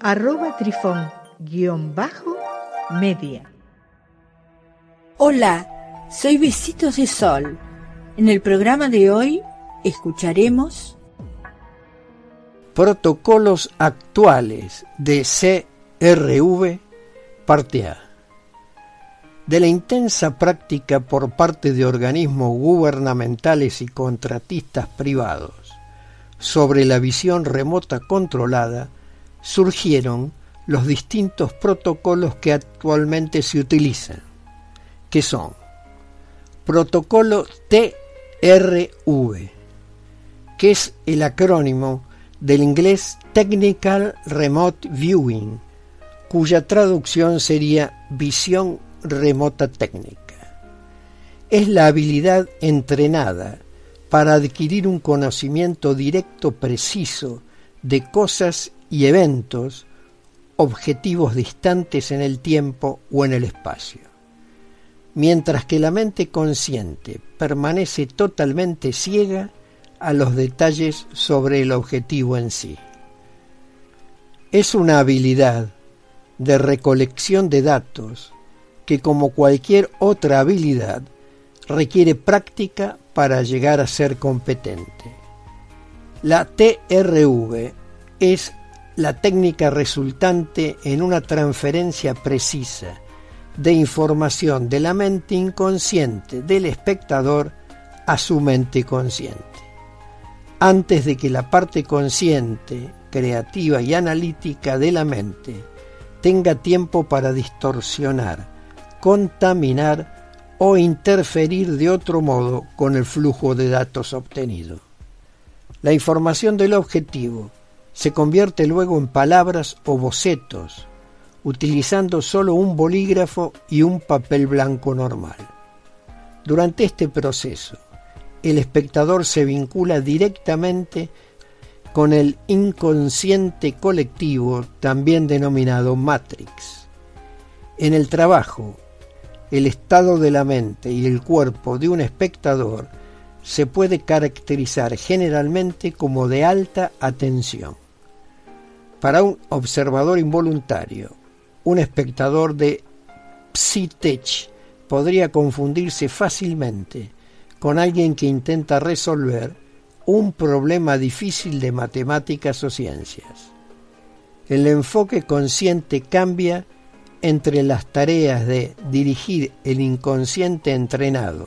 arroba trifón-media. Hola, soy Besitos de Sol. En el programa de hoy escucharemos Protocolos actuales de CRV, parte A. De la intensa práctica por parte de organismos gubernamentales y contratistas privados sobre la visión remota controlada, surgieron los distintos protocolos que actualmente se utilizan, que son Protocolo TRV, que es el acrónimo del inglés Technical Remote Viewing, cuya traducción sería visión remota técnica. Es la habilidad entrenada para adquirir un conocimiento directo preciso de cosas y eventos, objetivos distantes en el tiempo o en el espacio. Mientras que la mente consciente permanece totalmente ciega a los detalles sobre el objetivo en sí. Es una habilidad de recolección de datos que como cualquier otra habilidad requiere práctica para llegar a ser competente. La TRV es la técnica resultante en una transferencia precisa de información de la mente inconsciente del espectador a su mente consciente. Antes de que la parte consciente, creativa y analítica de la mente tenga tiempo para distorsionar, contaminar o interferir de otro modo con el flujo de datos obtenido. La información del objetivo se convierte luego en palabras o bocetos, utilizando solo un bolígrafo y un papel blanco normal. Durante este proceso, el espectador se vincula directamente con el inconsciente colectivo, también denominado Matrix. En el trabajo, el estado de la mente y el cuerpo de un espectador se puede caracterizar generalmente como de alta atención. Para un observador involuntario, un espectador de Psytech podría confundirse fácilmente con alguien que intenta resolver un problema difícil de matemáticas o ciencias. El enfoque consciente cambia entre las tareas de dirigir el inconsciente entrenado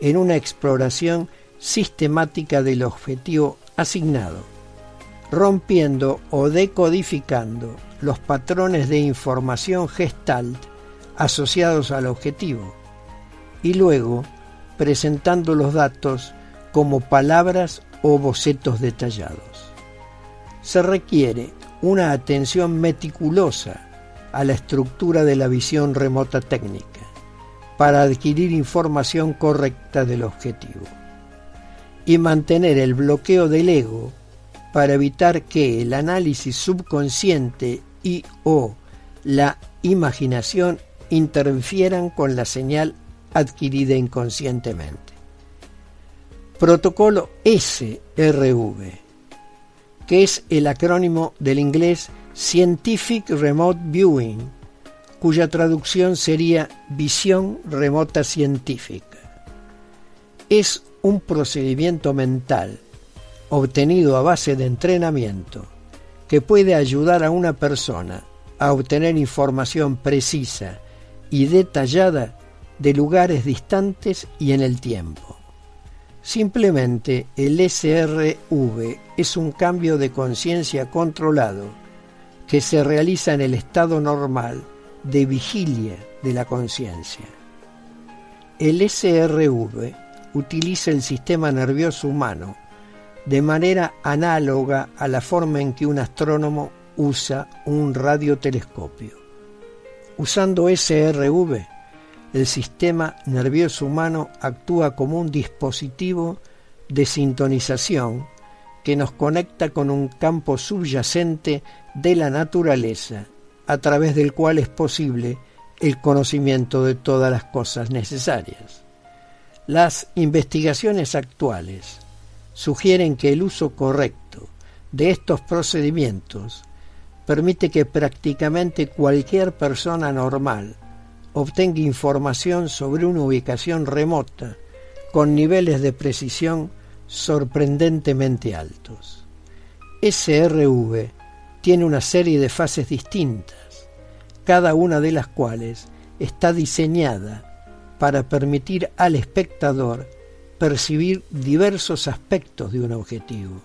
en una exploración sistemática del objetivo asignado rompiendo o decodificando los patrones de información gestalt asociados al objetivo y luego presentando los datos como palabras o bocetos detallados. Se requiere una atención meticulosa a la estructura de la visión remota técnica para adquirir información correcta del objetivo y mantener el bloqueo del ego para evitar que el análisis subconsciente y o la imaginación interfieran con la señal adquirida inconscientemente. Protocolo SRV, que es el acrónimo del inglés Scientific Remote Viewing, cuya traducción sería visión remota científica. Es un procedimiento mental obtenido a base de entrenamiento que puede ayudar a una persona a obtener información precisa y detallada de lugares distantes y en el tiempo. Simplemente el SRV es un cambio de conciencia controlado que se realiza en el estado normal de vigilia de la conciencia. El SRV utiliza el sistema nervioso humano de manera análoga a la forma en que un astrónomo usa un radiotelescopio. Usando SRV, el sistema nervioso humano actúa como un dispositivo de sintonización que nos conecta con un campo subyacente de la naturaleza, a través del cual es posible el conocimiento de todas las cosas necesarias. Las investigaciones actuales sugieren que el uso correcto de estos procedimientos permite que prácticamente cualquier persona normal obtenga información sobre una ubicación remota con niveles de precisión sorprendentemente altos. SRV tiene una serie de fases distintas, cada una de las cuales está diseñada para permitir al espectador percibir diversos aspectos de un objetivo.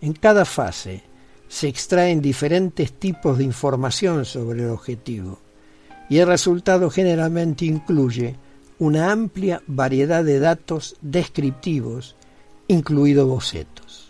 En cada fase se extraen diferentes tipos de información sobre el objetivo y el resultado generalmente incluye una amplia variedad de datos descriptivos, incluidos bocetos.